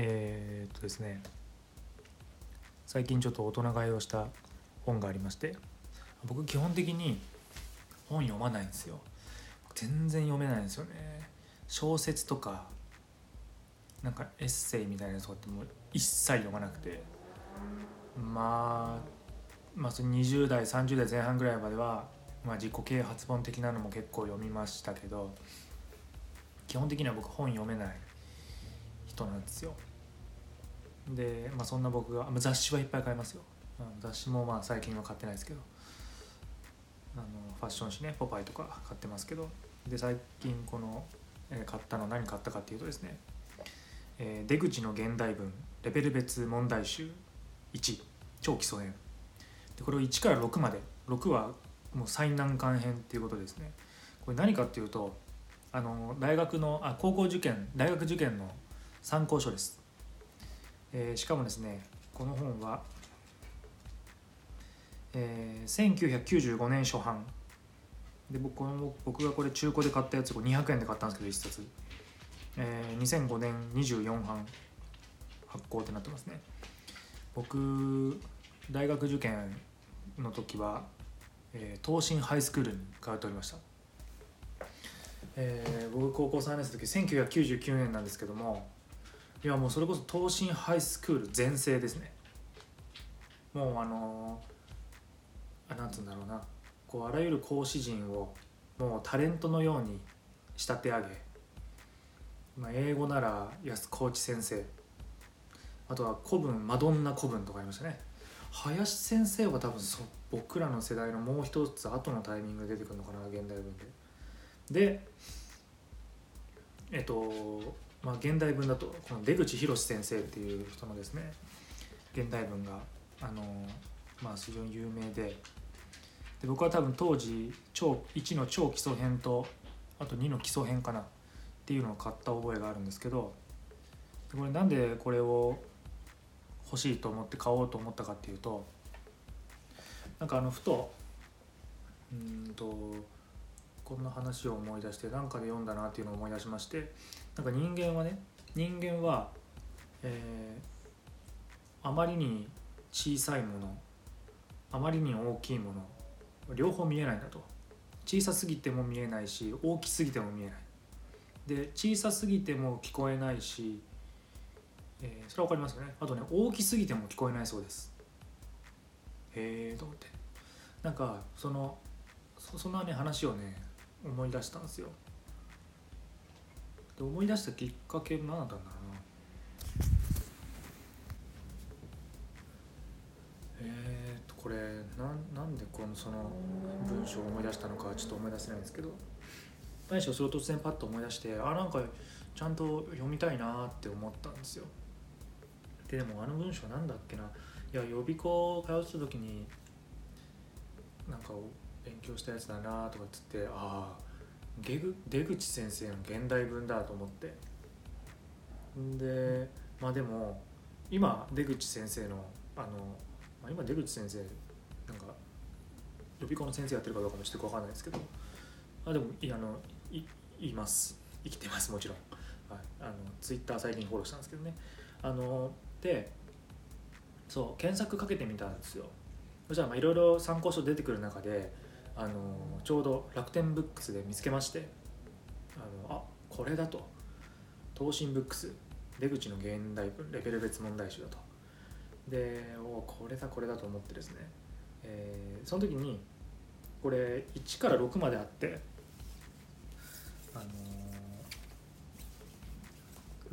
えー、っとですね最近ちょっと大人買いをした本がありまして僕基本的に本読まないんですよ。全然読めないんですよね。小説とかなんかエッセイみたいなやつとかってもう一切読まなくて。まあまあ20代30代前半ぐらいまでは、まあ、自己啓発本的なのも結構読みましたけど基本的には僕本読めない人なんですよ。で、まあ、そんな僕が雑誌はいっぱい買いますよ。雑誌もまあ最近は買ってないですけど。あのファッション誌ねポパイとか買ってますけど。で最近この、えー、買ったの何買ったかっていうとですね「えー、出口の現代文レベル別問題集1超基礎編」でこれを1から6まで6はもう最難関編っていうことですね。これ何かっていうとあの大学のあ高校受験大学受験の参考書です、えー、しかもですねこの本は、えー、1995年初版で僕この僕がこれ中古で買ったやつを200円で買ったんですけど1冊、えー、2005年24版発行ってなってますね。僕大学受験の時は、えー、東進ハイスクールに通っておりました。えー、僕高校3年生の時1999年なんですけどもいやもうそれこそ東進ハイスクール全盛ですね。もうあのー、あなんつうんだろうな。こうあらゆる講師陣をもうタレントのように仕立て上げ、まあ、英語なら安河内先生。あとは古文マドンナ古文とかありましたね。林先生は多分そ僕らの世代のもう一つ後のタイミングで出てくるのかな現代文で。でえっとまあ現代文だとこの出口博先生っていう人のですね現代文があのまあ非常に有名でで僕は多分当時超1の超基礎編とあと2の基礎編かなっていうのを買った覚えがあるんですけどこれなんでこれを欲しいと思って買おうと思ったかっていうとなんかあのふとうんとこんな話を思い出して何かで読んだなっていうのを思い出しましてなんか人間はね人間は、えー、あまりに小さいものあまりに大きいもの両方見えないんだと。小さすぎても見えないし大きすぎても見えない。で小さすぎても聞こえないし、えー、それは分かりますよね。あとね大きすぎても聞こえないそうです。へえと思って。なんかそのそんなね話をね思い出したんですよ。で思い出したきっかけ何だったんだろうな。えー、っとこれななんでこのその文章を思い出したのかちょっと思い出せないんですけど。何しろそれを突然パッと思い出してあなんかちゃんと読みたいなって思ったんですよ。ででもあの文章なんだっけな。いや予備校通ってた時になんか勉強したやつだなとかっつってああ出口先生の現代文だと思って。でまあでも今出口先生のあの、まあ、今出口先生なんか予備校の先生やってるかどうかもちょっと分かんないですけどあでもいあのいいます。生きてますもちろん、はい、あのツイッター最近フォローしたんですけどね。あのでそう検索かけてみたんですよ。そしたらいろいろ参考書出てくる中であのちょうど楽天ブックスで見つけましてあのあこれだと。東進ブックス。出口の現代文レベル別問題集だと。でおこれだこれだと思ってですね、えー、その時にこれ1から6まであってあの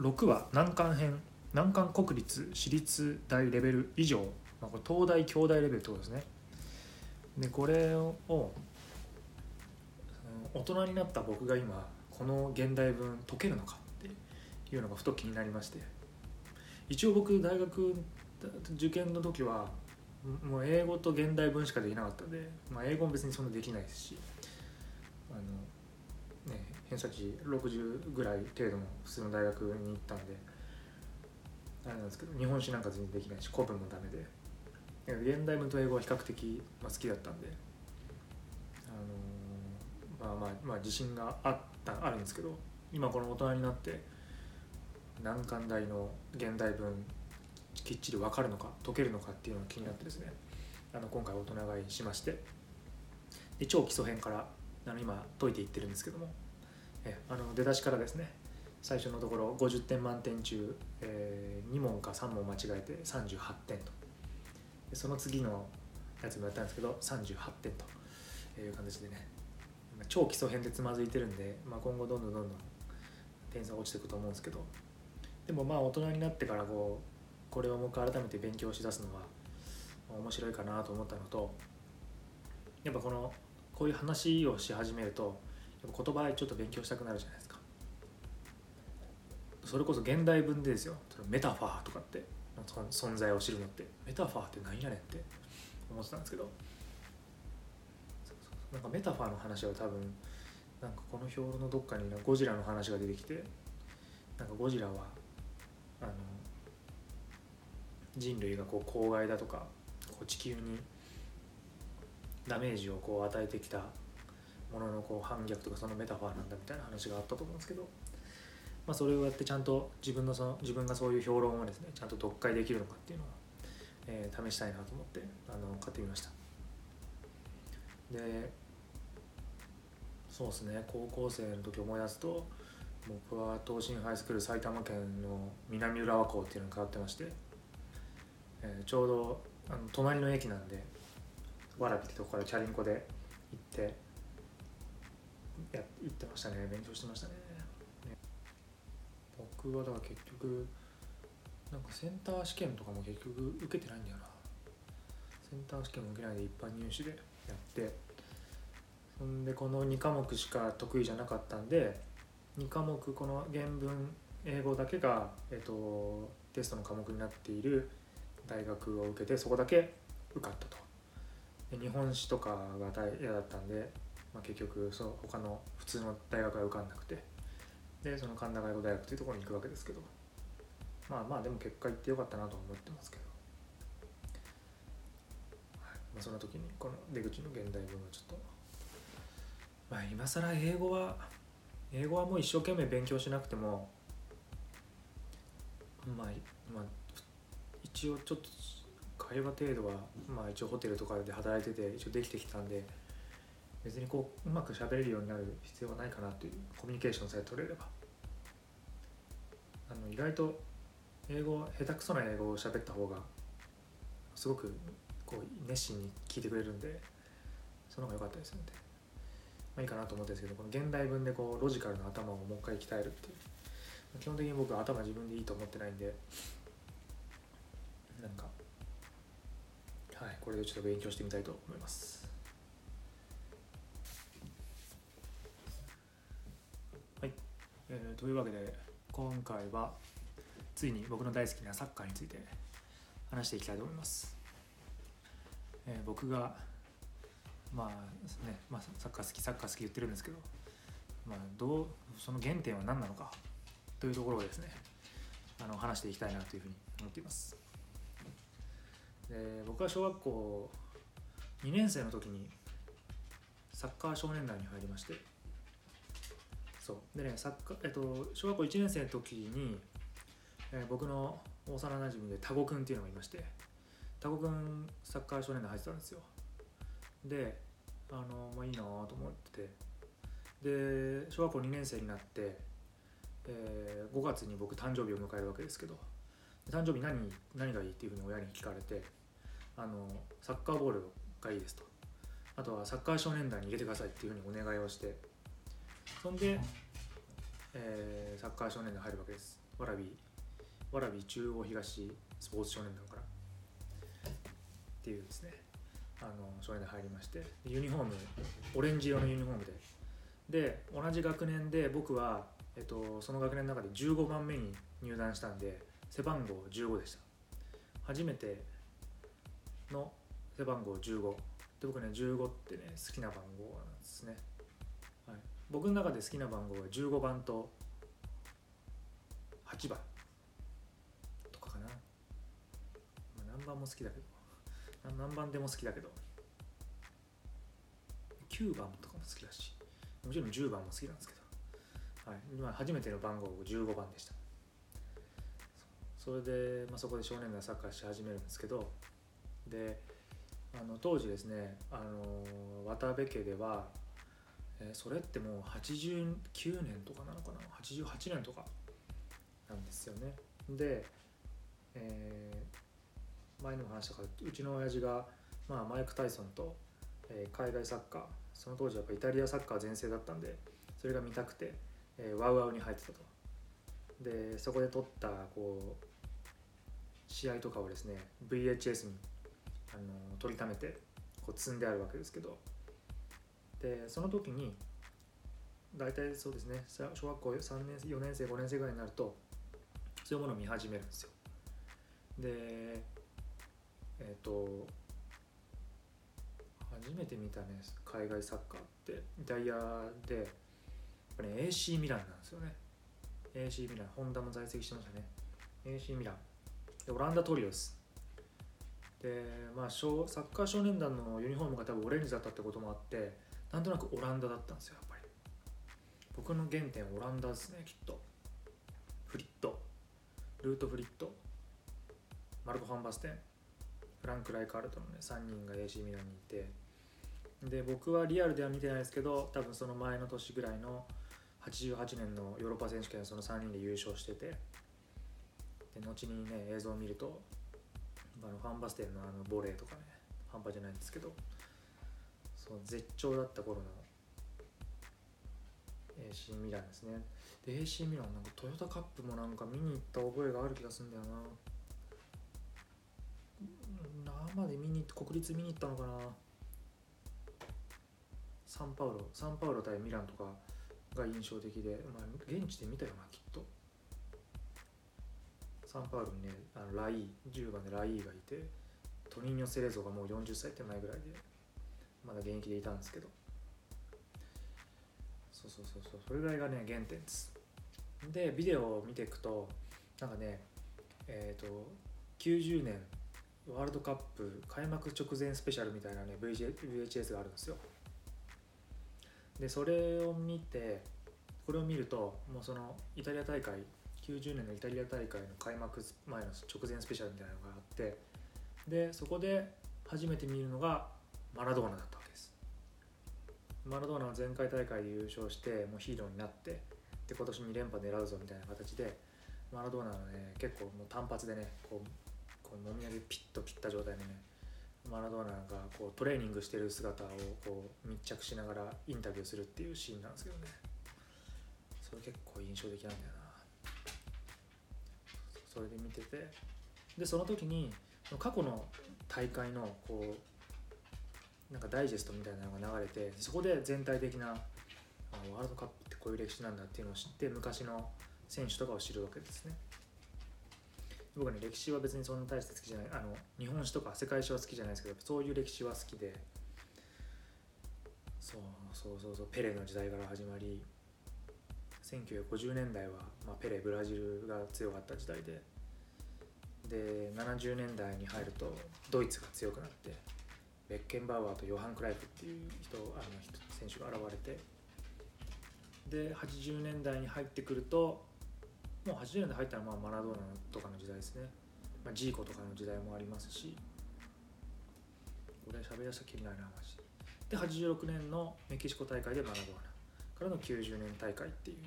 ー、6は難関編難関国立私立大レベル以上、まあ、これ東大京大レベルってことですね。でこれを大人になった僕が今この現代文解けるのかっていうのがふと気になりまして。一応僕大学受験の時はもう英語と現代文しかできなかったんで、まあ、英語も別にそんなできないですしあの、ね、偏差値60ぐらい程度の普通の大学に行ったんであれなんですけど日本史なんか全然できないし古文もダメで。現代文と英語は比較的、まあ、好きだったんで、あのー、まあまあまあ自信があったあるんですけど今この大人になって難関大の現代文きっちり分かるのか解けるのかっていうのが気になってですねあの今回大人買いしましてで超基礎編からあの今解いていってるんですけどもえあの出だしからですね最初のところ50点満点中、えー、2問か3問間違えて38点と。その次のやつもやったんですけど38点という形でね超基礎編でつまずいてるんで、まあ、今後どんどんどんどん点差落ちていくと思うんですけどでもまあ大人になってからこうこれをもう一回改めて勉強しだすのは面白いかなと思ったのとやっぱこのこういう話をし始めるとやっぱ言葉ちょっと勉強したくなるじゃないですか。それこそ現代文でですよ。メタファーとかって。存在を知るのって。メタファーって何やねんって。思ってたんですけど。なんかメタファーの話は多分なんかこの表のどっかにゴジラの話が出てきてなんかゴジラはあの人類がこう公害だとかこう地球にダメージをこう与えてきたもののこう反逆とかそのメタファーなんだみたいな話があったと思うんですけど、まあ、それをやってちゃんと自分のその自分がそういう評論をですねちゃんと読解できるのかっていうのを、えー、試したいなと思ってあの買ってみました。でそうですね高校生の時思い出すと僕は東進ハイスクール埼玉県の南浦和校っていうのに通ってまして、えー、ちょうどあの隣の駅なんでわらびってとこからチャリンコで行ってや行ってましたね勉強してましたね。はだから結局なんかセンター試験とかも結局受けてないんだよな。センター試験も受けないで一般入試でやって。そんでこの2科目しか得意じゃなかったんで2科目この原文英語だけが、えっと、テストの科目になっている大学を受けてそこだけ受かったと。で日本史とかが嫌だったんで、まあ、結局その他の普通の大学は受かんなくて。でその神田外語大学というところに行くわけですけど。まあまあでも結果行ってよかったなと思ってますけど、はいまあ、その時にこの出口の現代文はちょっと。まあ今更英語は英語はもう一生懸命勉強しなくても。まあ、まあ、一応ちょっと会話程度はまあ一応ホテルとかで働いてて一応できてきたんで。別にこううまく喋れるようになる必要はないかなというコミュニケーションさえ取れれば。あの意外と英語下手くそな英語を喋った方がすごくこう熱心に聞いてくれるんでその方が良かったですので、まあ、いいかなと思ってんですけどこの現代文でこうロジカルな頭をもう一回鍛えるっていう。基本的に僕は頭自分でいいと思ってないんでなんかはいこれでちょっと勉強してみたいと思いますはい、えー、というわけで今回はついに僕の大好きなサッカーについて話していきたいと思います、えー、僕がまあね、まあ、サッカー好きサッカー好き言ってるんですけど、まあ、どうその原点は何なのかというところをですねあの話していきたいなというふうに思っています。で僕は小学校2年生の時にサッカー少年団に入りましてそう。でねサッカー、えっと、小学校1年生の時に、えー、僕の幼なじみでタゴくんっていうのがいましてタゴくんサッカー少年団入ってたんですよ。であのまあいいなと思ってて。で小学校2年生になって、えー、5月に僕誕生日を迎えるわけですけど誕生日何何がいいっていうふうに親に聞かれてあのサッカーボールがいいですと。あとはサッカー少年団に入れてくださいっていうふうにお願いをして。そんで、えー、サッカー少年団入るわけです。わらびわらび中央東スポーツ少年団から。っていうですね。あの少年団入りましてユニフォームオレンジ色のユニフォームで。で同じ学年で僕は、えっと、その学年の中で15番目に入団したんで背番号15でした。初めての背番号15で僕ね15ってね好きな番号なんですね、僕の中で好きな番号は15番と8番とかかな、まあ、何番も好きだけど。何番でも好きだけど。9番とかも好きだしもちろん10番も好きなんですけど、はい、今初めての番号15番でした。それで、まあ、そこで少年団サッカーし始めるんですけどであの当時ですねあの渡辺家では、えそれってもう89年とかなのかな？88年とかなんですよね。で、えー前にも話したからうちの親父が、まあ、マイク・タイソンと、えー海外サッカーその当時やっぱイタリアサッカー全盛だったんでそれが見たくて、えーワウワウに入ってたと。でそこで撮ったこう試合とかをですね VHS にあの取りためてこう積んであるわけですけど。でその時に大体そうですね小学校3年生4年生5年生ぐらいになるとそういうものを見始めるんですよ。でえっ、と初めて見たね海外サッカーってイタリアでやっぱり、ね、AC ミランなんですよね。AC ミランホンダも在籍してましたね。AC ミラン。でオランダトリオスでまあサッカー少年団のユニフォームが多分オレンジだったってこともあってなんとなくオランダだったんですよやっぱり。僕の原点オランダですねきっと。フリット。ルート・フリット。マルコ・ファンバステン。フランク・ライカールトのね3人が AC ミランにいて。で僕はリアルでは見てないですけど多分その前の年ぐらいの88年のヨーロッパ選手権その3人で優勝してて。で後にね映像を見るとあのファンバステンのあのボレーとかね半端じゃないんですけど。そう絶頂だった頃の AC ミランですね。で AC ミランなんかトヨタカップもなんか見に行った覚えがある気がするんだよな。生で見に行って国立見に行ったのかな。サンパウロサンパウロ対ミランとかが印象的で、まあ、現地で見たよなきっと。サンパウロにねあのライー10番でライーがいてトニーニョ・セレゾがもう40歳手前ぐらいで。まだ現役でいたんですけど。そうそうそうそう。それぐらいがね原点です。でビデオを見ていくとなんかねえっ、と90年ワールドカップ開幕直前スペシャルみたいなね VHS があるんですよ。でそれを見てこれを見るともうそのイタリア大会90年のイタリア大会の開幕前の直前スペシャルみたいなのがあってでそこで初めて見るのがマラドーナだった。わけですマラドーナは前回大会で優勝してもうヒーローになってで今年2連覇狙うぞみたいな形でマラドーナのね結構もう単発でねこうこう飲み上げピッと切った状態でねマラドーナがこうトレーニングしてる姿をこう密着しながらインタビューするっていうシーンなんですけどね。それ結構印象的なんだよな。それで見ててでその時に過去の大会のこうなんかダイジェストみたいなのが流れてそこで全体的なあワールドカップってこういう歴史なんだっていうのを知って昔の選手とかを知るわけですね。僕ね歴史は別にそんな大して好きじゃない。あの日本史とか世界史は好きじゃないですけどそういう歴史は好きで。そうそうそうそうペレの時代から始まり1950年代は、まあ、ペレブラジルが強かった時代で。で70年代に入るとドイツが強くなってベッケンバウアーとヨハン・クライフっていう人あの選手が現れて。で80年代に入ってくるともう80年代入ったらまあマラドーナとかの時代ですね、まあ、ジーコとかの時代もありますし。これ喋りだしたらきりないな話。で86年のメキシコ大会でマラドーナからの90年大会っていう。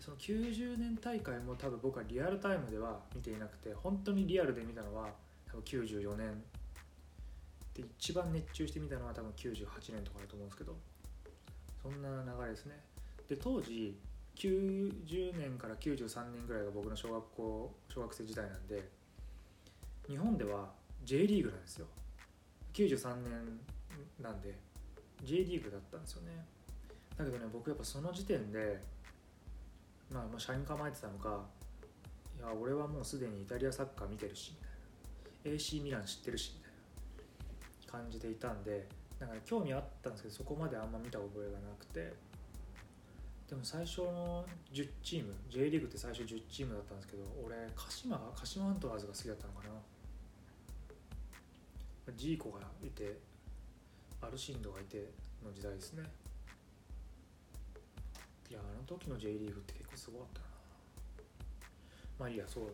その90年大会も多分僕はリアルタイムでは見ていなくて本当にリアルで見たのは多分94年で一番熱中して見たのは多分98年とかだと思うんですけどそんな流れですね。で当時90年から93年ぐらいが僕の小学校小学生時代なんで日本では J リーグなんですよ。93年なんで J リーグだったんですよね。だけどね僕やっぱその時点でまあまあ社員構えてたのかいや俺はもうすでにイタリアサッカー見てるしみたいな。AC ミラン知ってるしみたいな。感じでいたんでなんか、ね、興味あったんですけどそこまであんま見た覚えがなくて。でも最初の10チーム J リーグって最初10チームだったんですけど俺鹿島鹿島アントラーズが好きだったのかな。ジーコがいてアルシンドがいての時代ですね。いやあの時の J リーグって結構すごかったな。まあいいやそう。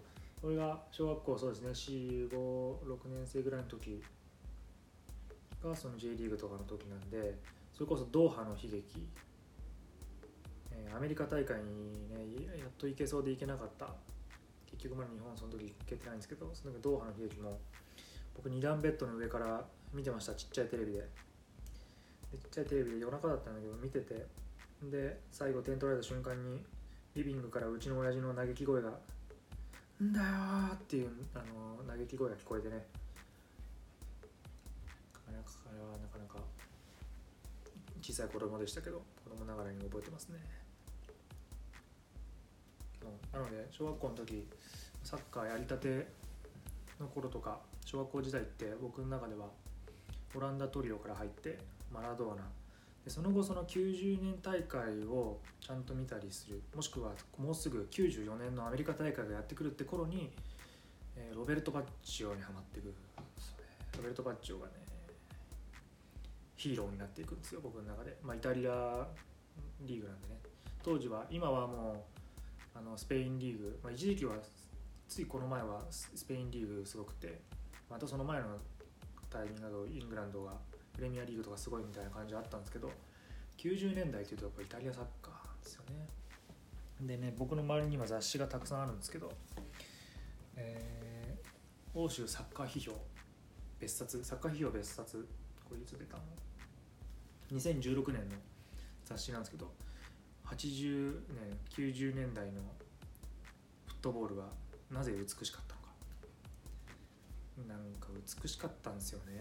それが小学校そうですね456年生ぐらいの時がその J リーグとかの時なんでそれこそドーハの悲劇、えーアメリカ大会にねやっと行けそうで行けなかった。結局まだ日本その時行けてないんですけどその時ドーハの悲劇も僕2段ベッドの上から見てましたちっちゃいテレビで。でちっちゃいテレビで夜中だったんだけど見てて。で最後点取られた瞬間にリビングからうちの親父の嘆き声が「んだよ」っていうあの嘆き声が聞こえてね。はなかなか小さい子供でしたけど子供ながらに覚えてますね。そうなので小学校の時サッカーやりたての頃とか小学校時代って僕の中ではオランダトリオから入ってマラドーナ。でその後その90年大会をちゃんと見たりする。もしくはもうすぐ94年のアメリカ大会がやってくるって頃に、えーロベルト・バッジオにはまってくそうね。ロベルト・バッジオがねヒーローになっていくんですよ僕の中で、まあ、イタリアリーグなんでね。当時は今はもうあのスペインリーグ、まあ、一時期はついこの前はスペインリーグすごくて。またその前のタイミングだとイングランドがプレミアリーグとかすごいみたいな感じあったんですけど90年代っていうとやっぱイタリアサッカーですよね。でね僕の周りには雑誌がたくさんあるんですけど、えー欧州サッカー批評別冊サッカー批評別冊これいつ出たの。2016年の雑誌なんですけど80年90年代のフットボールはなぜ美しかったのか。なんか美しかったんですよね。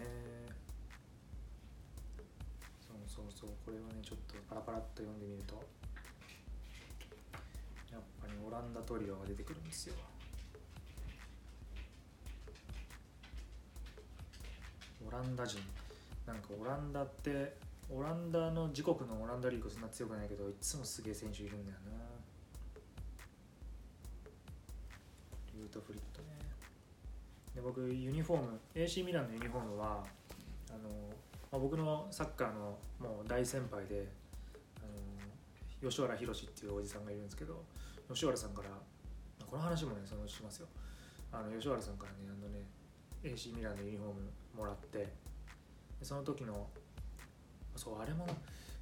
そうそうそうこれをねちょっとパラパラっと読んでみるとやっぱりオランダトリオが出てくるんですよ。オランダ人。なんかオランダってオランダの自国のオランダリーグそんな強くないけどいつもすげえ選手いるんだよな。ルートフリットね。で僕ユニフォーム AC ミランのユニフォームはあの、まあ、僕のサッカーのもう大先輩であの吉原宏っていうおじさんがいるんですけど吉原さんからこの話もねそのしますよ。あの吉原さんからねあのね AC ミランのユニフォームもらってその時のそうあれも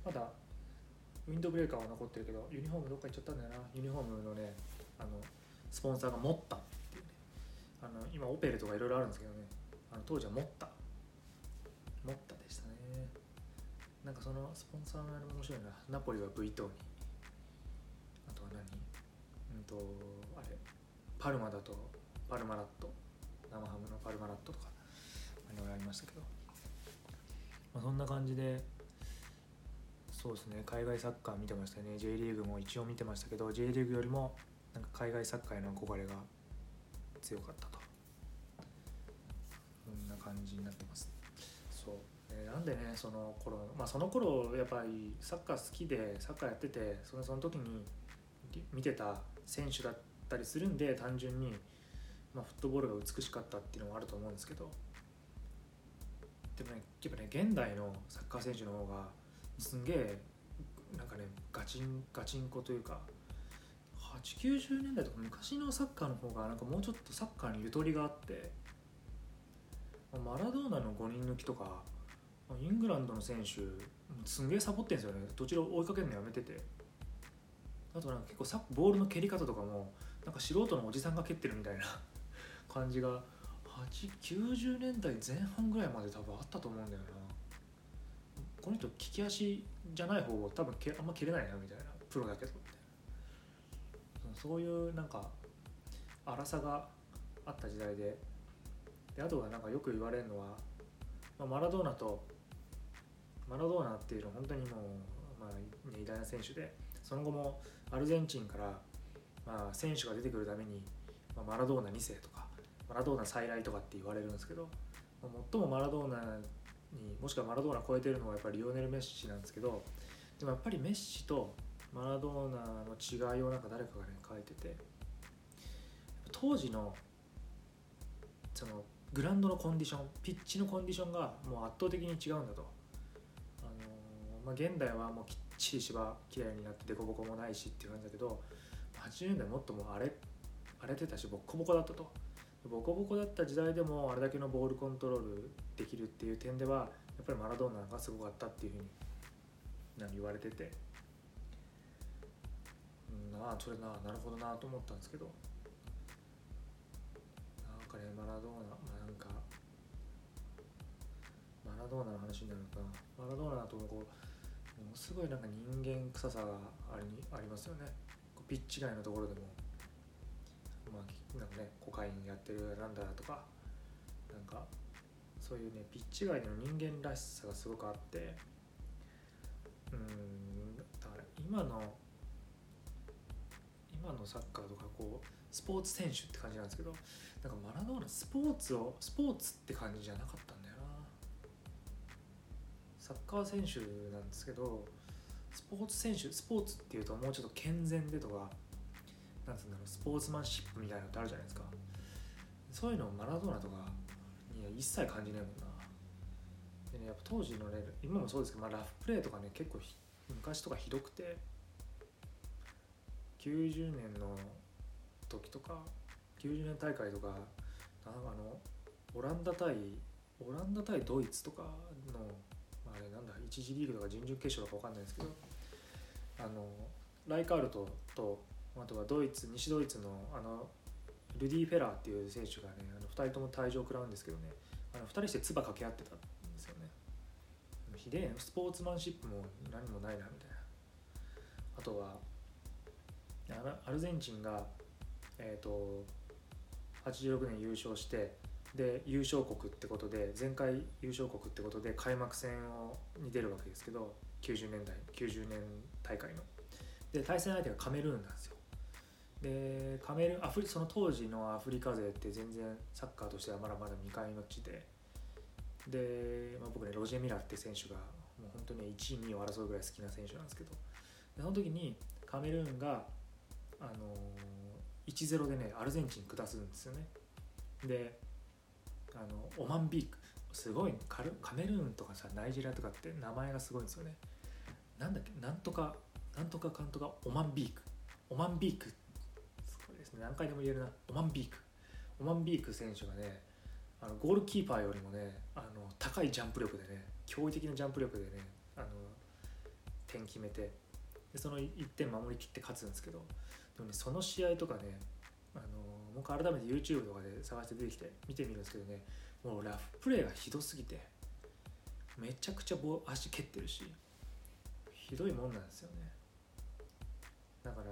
まだウィンドブレーカーは残ってるけどユニフォームどっか行っちゃったんだよな。ユニフォームのねあのスポンサーが持った。っていうねあの今オペルとかいろいろあるんですけどね。あの当時は持った。持ったでしたね。なんかそのスポンサーのあれも面白いな。ナポリは V 等に。あとは何？うんとあれ。パルマだとパルマラット。生ハムのパルマラットとかいろいろありましたけど、まあ、そんな感じでそうですね。海外サッカー見てましたね。J リーグも一応見てましたけど J リーグよりもなんか海外サッカーへの憧れが強かったと。こんな感じになってます。そう、なんでねその頃まあその頃やっぱりサッカー好きでサッカーやっててそのその時に見てた選手だったりするんで単純に、まあ、フットボールが美しかったっていうのもあると思うんですけど。でもねやっぱね現代のサッカー選手の方がすんげえなんかねガチンガチンコというか890年代とか昔のサッカーの方がなんかもうちょっとサッカーにゆとりがあってマラドーナの5人抜きとかイングランドの選手すんげえサボってんですよね。途中で追いかけるのやめてて。あとなんか結構サボールの蹴り方とかもなんか素人のおじさんが蹴ってるみたいな 感じが890年代前半ぐらいまで多分あったと思うんだよな。この人利き足じゃない方を多分けあんま蹴れないなみたいなプロだけどみたいなそういうなんか荒さがあった時代で。であとはなんかよく言われるのは、まあ、マラドーナとマラドーナっていうのは本当にもう、まあ、偉大な選手でその後もアルゼンチンから、まあ、選手が出てくるために、まあ、マラドーナ2世とかマラドーナ再来とかって言われるんですけど、まあ最もマラドーナにもしくはマラドーナ超えてるのはやっぱりリオネル・メッシなんですけどでもやっぱりメッシとマラドーナの違いをなんか誰かがね書いてて当時のそのグラウンドのコンディションピッチのコンディションがもう圧倒的に違うんだと、あのーまあ、現代はもうきっちり芝きれいになって凸凹もないしっていう感じだけど80年代もっともう荒れ荒れてたしボッコボコだったと。ボコボコだった時代でもあれだけのボールコントロールできるっていう点ではやっぱりマラドーナがすごかったっていうふうに何言われてて。うんなあそれななるほどなと思ったんですけど。なんかねマラドーナ、まあ、なんかマラドーナの話になるのかマラドーナとこうものすごいなんか人間臭さがありありますよね。ピッチ外のところでも。まあなんかねコカインやってるなんだとかなんかそういうねピッチ外での人間らしさがすごくあってうんだから今の今のサッカーとかこうスポーツ選手って感じなんですけどなんかマラドーナスポーツをスポーツって感じじゃなかったんだよな。サッカー選手なんですけどスポーツ選手スポーツっていうともうちょっと健全でとかなんつうんだろうスポーツマンシップみたいなのってあるじゃないですか。そういうのをマラドーナとかには一切感じないもんな。でねやっぱ当時のね今もそうですけど、まあ、ラフプレーとかね結構昔とかひどくて90年の時とか90年大会とかあのオランダ対オランダ対ドイツとかの、まあ、あれなんだ1次リーグとか準々決勝とか分かんないですけどあのライカールトとあとはドイツ西ドイツのあのルディ・フェラーっていう選手がねあの2人とも退場を食らうんですけどねあの2人して唾掛け合ってたんですよね。ひでえスポーツマンシップも何もないなみたいな。あとはアルゼンチンが、えーと、86年優勝してで優勝国ってことで前回優勝国ってことで開幕戦をに出るわけですけど90年代90年大会の。で対戦相手がカメルーンなんですよ。でカメルアフリその当時のアフリカ勢って全然サッカーとしてはまだまだ未開の地で。で、まあ、僕ねロジェ・ミラーって選手がもう本当に1位2位を争うぐらい好きな選手なんですけど。でその時にカメルーンが、あのー、1-0でねアルゼンチン下すんですよね。であのオマンビーク。すごいカルカメルーンとかさナイジェリアとかって名前がすごいんですよね。なんだっけなんとかなんとかかんとかオマンビーク。オマンビークすごいですね何回でも言えるな。オマンビーク。オマンビーク選手がねあのゴールキーパーよりもねあの高いジャンプ力でね驚異的なジャンプ力でねあの点決めてでその1点守りきって勝つんですけどでもねその試合とかねあの僕改めて YouTube とかで探して出てきて見てみるんですけどねもうラフプレーがひどすぎてめちゃくちゃ足蹴ってるしひどいもんなんですよね。だから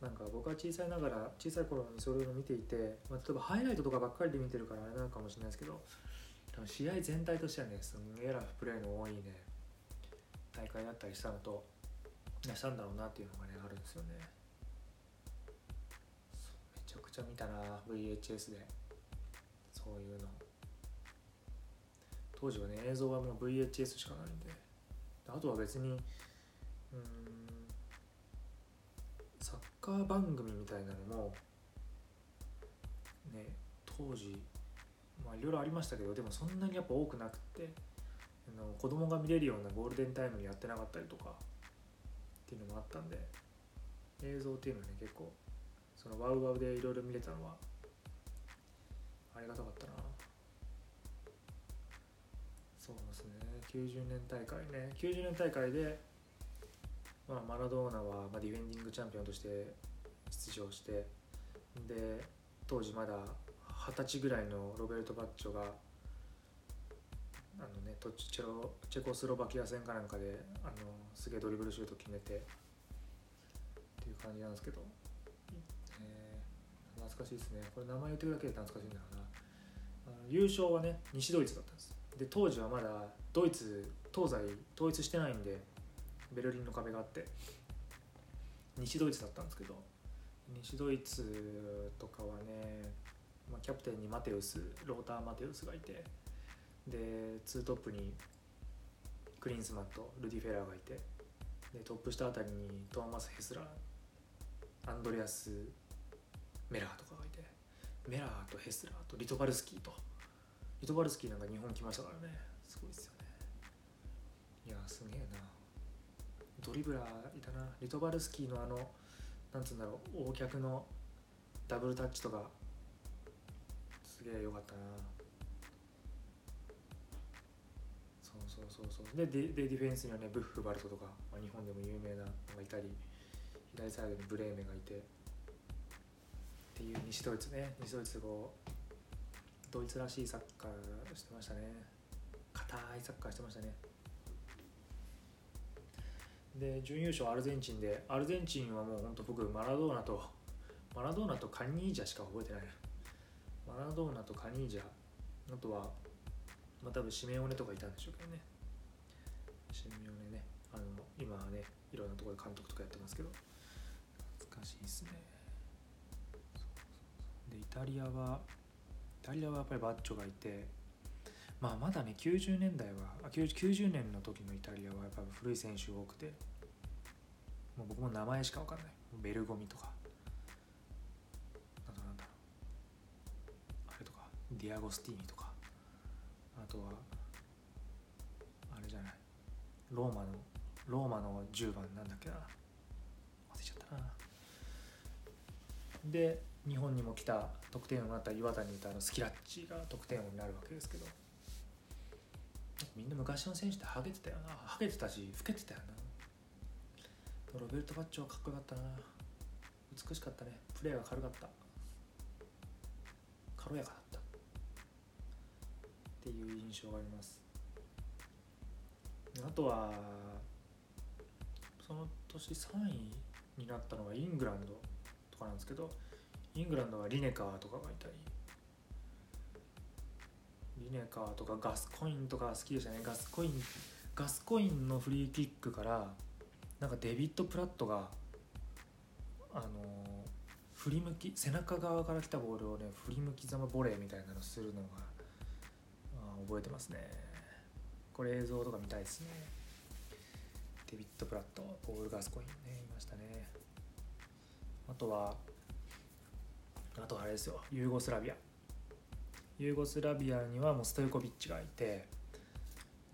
なんか僕は小さいながら小さい頃にそういうのを見ていて、まあ、例えばハイライトとかばっかりで見てるからあれなのかもしれないですけど多分試合全体としてはねすんげえラフプレーの多いね大会だったりしたのとしたんだろうなっていうのがねあるんですよね。めちゃくちゃ見たな VHS で。そういうの。当時はね映像はもう VHS しかないんで。あとは別にうんカー番組みたいなのもね当時まあいろいろありましたけどでもそんなにやっぱ多くなくてあの子供が見れるようなゴールデンタイムにやってなかったりとかっていうのもあったんで映像っていうのはね結構そのワウワウでいろいろ見れたのはありがたかったな。そうですね。90年大会ね。90年大会で、まあ、マラドーナは、ディフェンディングチャンピオンとして出場してで当時まだ二十歳ぐらいのロベルト・バッチョがあのねチェロチェコスロバキア戦かなんかであのすげえドリブルシュート決めてっていう感じなんですけど、えー、懐かしいですね。これ名前言ってるだけで懐かしいんだろうな。あの優勝はね西ドイツだったんです。で当時はまだドイツ東西統一してないんでベルリンの壁があって西ドイツだったんですけど西ドイツとかはね、まあ、キャプテンにマテウスローター・マテウスがいてでツートップにクリンスマンとルディ・フェラーがいてでトップ下あたりにトーマス・ヘスラーアンドレアス・メラーとかがいてメラーとヘスラーとリトバルスキーと。リトバルスキーなんか日本来ましたからね。すごいですよね。いやすげえな。ドリブラーいたな。リトバルスキーのあのなんつうんだろう O 脚のダブルタッチとか。すげえ良かったな。そうそうそうそう。ででディフェンスにはねブッフバルトとか、まあ、日本でも有名なのがいたり左サイドにブレーメンがいて。っていう西ドイツね。西ドイツこうドイツらしいサッカーしてましたね。硬いサッカーしてましたね。で準優勝アルゼンチンでアルゼンチンはもう本当僕マラドーナとマラドーナとカニージャしか覚えてないマラドーナとカニージャあとはまあ多分シメオネとかいたんでしょうけどね。シメオネね。あの今はねいろんなところで監督とかやってますけど。懐かしいですね。でイタリアはイタリアはやっぱりバッチョがいてまあまだね90年代は 90, 90年の時のイタリアはやっぱ古い選手多くて。もう僕も名前しか分かんない。ベルゴミとか。あとなんだろう。あれとか。ディアゴスティーニとか。あとはあれじゃない。ローマのローマの10番なんだっけな。忘れちゃったな。で日本にも来た得点王になった岩谷にいたあのスキラッチが得点王になるわけですけど。みんな昔の選手ってハゲてたよな。ハゲてたし老けてたよな。ロベルト・バッチョはかっこよかったな。美しかったね。プレーが軽かった。軽やかだった。っていう印象があります。あとはその年3位になったのはイングランドとかなんですけどイングランドはリネカーとかがいたり。リネカーとかガスコインとか好きでしたね。ガスコインガスコインのフリーキックからなんかデビッド・プラットがあの振り向き背中側から来たボールをね振り向きざまボレーみたいなのするのが覚えてますね。これ映像とか見たいですね。デビッド・プラットポール・ガスコインねいましたね。あとはあとはあれですよ。ユーゴスラビア。ユーゴスラビアにはもうストイコビッチがいて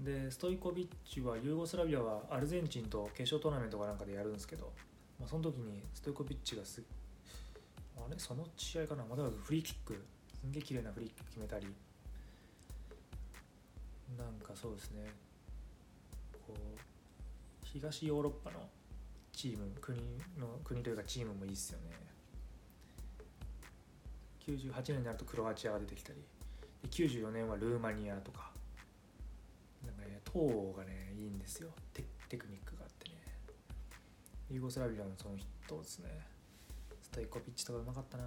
でストイコビッチはユーゴスラビアはアルゼンチンと決勝トーナメントかなんかでやるんですけど、まあ、その時にストイコビッチがすあれ？その試合かな？まだフリーキック。すんげえ綺麗なフリーキック決めたり。なんかそうですね。こう東ヨーロッパのチーム国の国というかチームもいいっすよね。98年になるとクロアチアが出てきたり。で94年はルーマニアとか。なんかね東がねいいんですよ。テクニックがあってね。ユーゴスラビアのその人ですね。ストイコビッチとかうまかったな。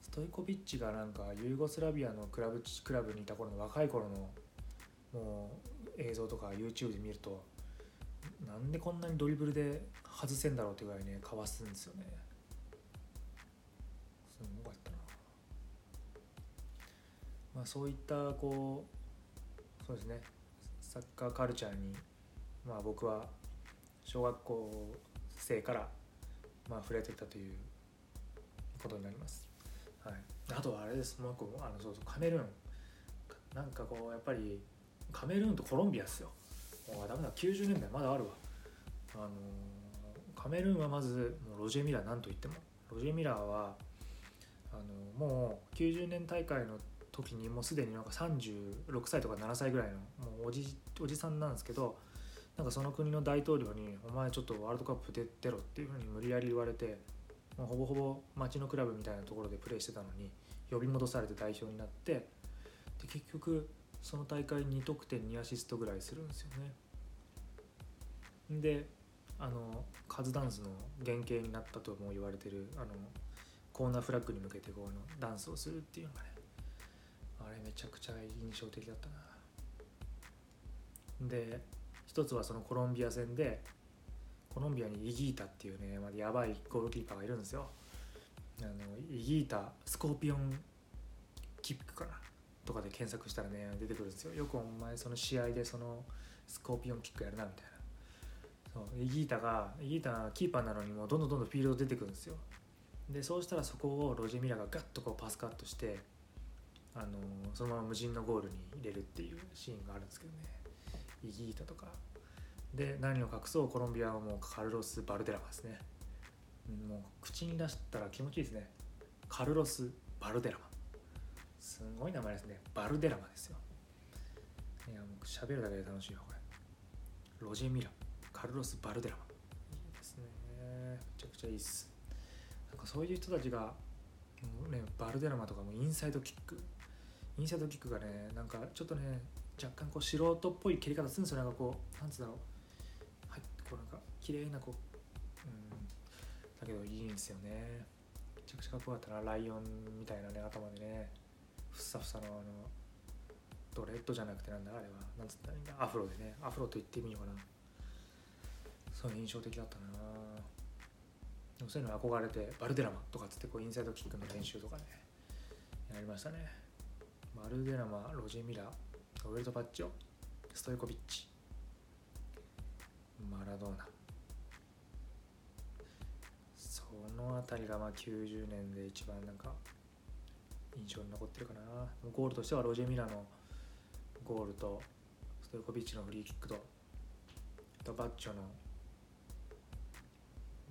ストイコビッチがなんかユーゴスラビアのクラブクラブにいた頃の若い頃のもう映像とか YouTube で見るとなんでこんなにドリブルで外せんだろうってぐらいねかわすんですよねすごかったなまあそういったこうそうですね。サッカーカルチャーにまあ僕は小学校生からまあ触れてたということになります、はい、あとはあれです。もう一個あのそうそうカメルーン。なんかこうやっぱりカメルーンとコロンビアっすよ。あダメだ。90年代まだあるわ。あのーカメルーンはまずもうロジェ・ミラーなんといっても。ロジェ・ミラーはあのもう90年大会の時にもうすでになんか36歳とか7歳ぐらいのもうおじおじさんなんですけどなんかその国の大統領に「お前ちょっとワールドカップ出出ろ」っていうふうに無理やり言われてもうほぼほぼ町のクラブみたいなところでプレーしてたのに呼び戻されて代表になってで結局その大会2得点2アシストぐらいするんですよね。であのカズダンスの原型になったとも言われてるあのコーナーフラッグに向けてこのダンスをするっていうのがねめちゃくちゃ印象的だったな。で一つはそのコロンビア戦でコロンビアにイギータっていうね、まあ、やばいゴールキーパーがいるんですよ。あのイギータスコーピオンキックかなとかで検索したらね出てくるんですよ。よくお前その試合でそのスコーピオンキックやるなみたいな。そうイギータがイギータがキーパーなのにもどんどんどんどんフィールド出てくるんですよ。でそうしたらそこをロジェ・ミラがガッとこうパスカットしてあのそのまま無人のゴールに入れるっていうシーンがあるんですけどね。イギータとか。で何を隠そうコロンビアはもうカルロス・バルデラマですね。もう口に出したら気持ちいいですね。カルロス・バルデラマ。すごい名前ですね。バルデラマですよ。いやもう喋るだけで楽しいよこれ。ロジェ・ミラ。カルロス・バルデラマ。いいですね。めちゃくちゃいいっす。なんかそういう人たちがもうねバルデラマとかもインサイドキックインサイドキックがねなんかちょっとね若干こう素人っぽい蹴り方するんですよ。なんかこうなんつうだろう。はいこうなんか綺麗なこううん。だけどいいんですよね。めちゃくちゃかっこよかったな。ライオンみたいなね頭でね。ふさふさのあのドレッドじゃなくてなんだあれは。なんつったらいいんだ。アフロでね。アフロと言ってみようかな。そういう印象的だったな。でもそういうの憧れてバルデラマとかっつってこうインサイドキックの練習とかねやりましたね。バルデラマロジェ・ミラウェルト・バッチョストイコビッチマラドーナ。その辺りがまあ90年で一番なんか印象に残ってるかな。ゴールとしてはロジェ・ミラのゴールとストイコビッチのフリーキックととバッチョの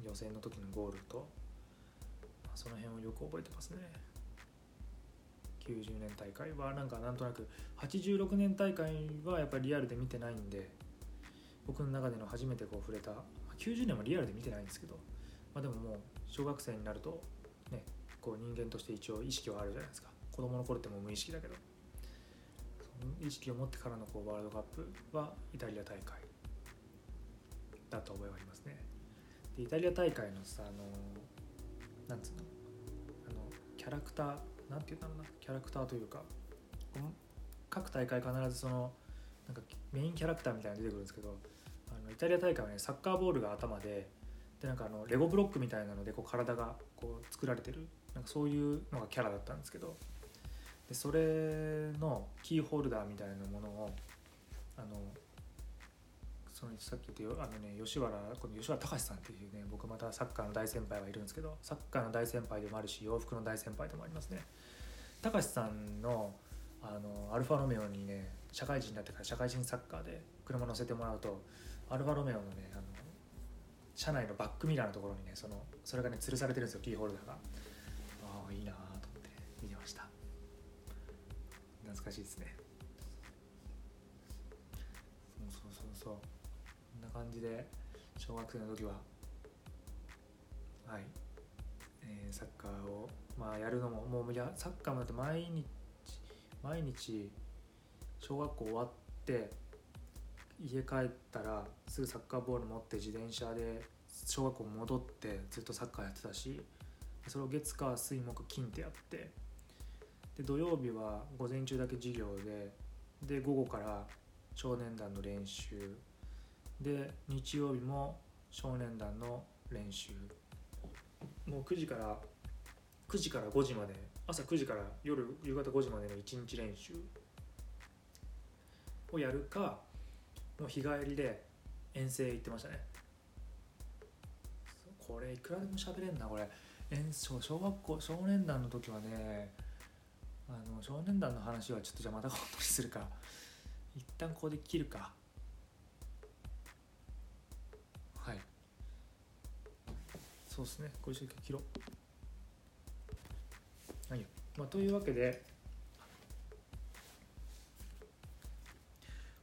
予選の時のゴールと、まあ、その辺をよく覚えてますね。90年大会はなんかなんとなく86年大会はやっぱりリアルで見てないんで僕の中での初めてこう触れた90年はリアルで見てないんですけど、まあ、でももう小学生になるとねこう人間として一応意識はあるじゃないですか。子供の頃ってもう無意識だけど。その意識を持ってからのこうワールドカップはイタリア大会だと覚えはありますね。でイタリア大会のさあのなんつうのあのキャラクターなんて言うんだろうなキャラクターというか各大会必ずそのなんかメインキャラクターみたいなの出てくるんですけどあのイタリア大会はねサッカーボールが頭ででなんかあのレゴブロックみたいなのでこう体がこう作られてるなんかそういうのがキャラだったんですけどでそれのキーホルダーみたいなものをあのそのさっき言ったあのね吉原この吉原隆さんっていうね僕またサッカーの大先輩がいるんですけどサッカーの大先輩でもあるし洋服の大先輩でもありますね。隆さんのあのアルファロメオにね社会人になってから社会人サッカーで車乗せてもらうとアルファロメオのねあの車内のバックミラーのところにねそのそれがね吊るされてるんですよキーホルダーが。ああいいなと思って見てました。懐かしいですねそうそうそうそうこんな感じで小学生の時は。はい、えーサッカーをまあやるのももうやサッカーもだって毎日毎日小学校終わって家帰ったらすぐサッカーボール持って自転車で小学校戻ってずっとサッカーやってたしそれを月火水木金ってやってで土曜日は午前中だけ授業でで午後から少年団の練習で日曜日も少年団の練習。もう9時から9時から5時まで朝9時から夜夕方5時までの1日練習をやるかもう日帰りで遠征行ってましたね。これいくらでも喋れんなこれ。遠小小学校少年団の時はねあの少年団の話はちょっとじゃあまた今度にするか。一旦ここで切るか。そうですね。これちょっと切ろう。はい。よ、まあ、というわけで。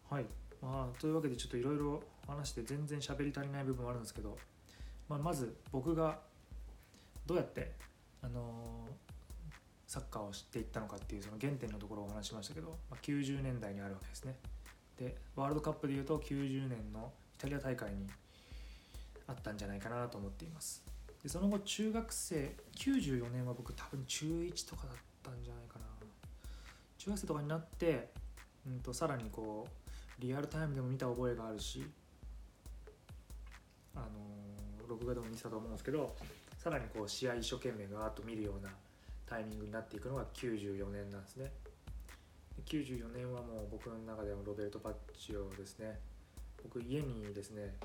はい。まあというわけでちょっといろいろ話して全然喋り足りない部分もあるんですけど、まあ、まず僕がどうやってあのーサッカーを知っていったのかっていうその原点のところをお話ししましたけど、まあ、90年代にあるわけですね。でワールドカップでいうと90年のイタリア大会にあったんじゃないかなと思っています。でその後中学生94年は僕多分中1とかだったんじゃないかな。中学生とかになって、うん、とさらにこうリアルタイムでも見た覚えがあるしあのー録画でも見てたと思うんですけどさらにこう試合一生懸命ガーッと見るようなタイミングになっていくのが94年なんですね。で94年はもう僕の中ではロベルト・バッチオですね。僕家にですね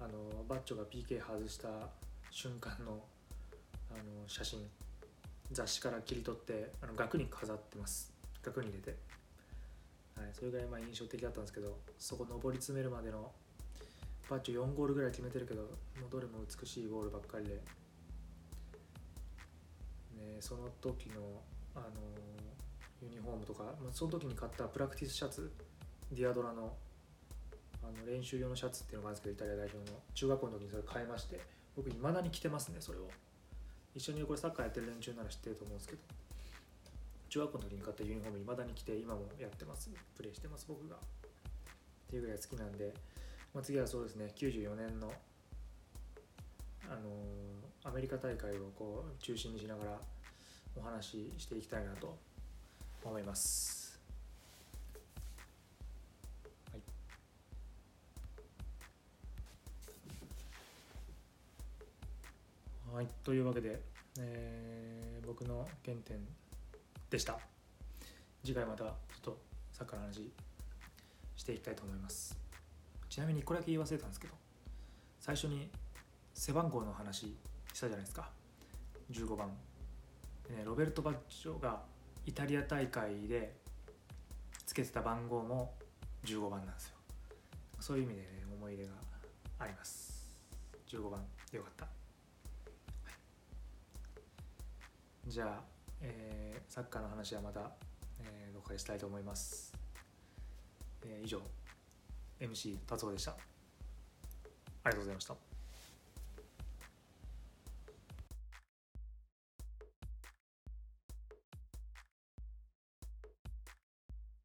あのバッチョが PK 外した瞬間のあの写真雑誌から切り取ってあの額に飾ってます。額に入れて、はい、それぐらいまあ印象的だったんですけどそこ上り詰めるまでのバッチョ4ゴールぐらい決めてるけどもうどれも美しいゴールばっかりで。ねその時の、あのユニフォームとかまあその時に買ったプラクティスシャツディアドラのあの練習用のシャツっていうのがあるんですけどイタリア代表の。中学校の時にそれ買いまして僕いまだに着てますねそれを。一緒にこれサッカーやってる連中なら知ってると思うんですけど。中学校の時に買ったユニフォームいまだに着て今もやってます。プレーしてます僕が。っていうぐらい好きなんで、まあ、次はそうですね94年のあのーアメリカ大会をこう中心にしながらお話ししていきたいなと思います。はい、というわけで、えー僕の原点でした。次回またちょっとサッカーの話していきたいと思います。ちなみにこれだけ言い忘れたんですけど最初に背番号の話したじゃないですか。15番、ね、ロベルト・バッジョがイタリア大会でつけてた番号も15番なんですよ。そういう意味で、ね、思い出があります。15番。よかった、はいじゃあ、えーサッカーの話はまた、えーどこかでしたいと思います、えー以上 MC 達夫でした。ありがとうございました。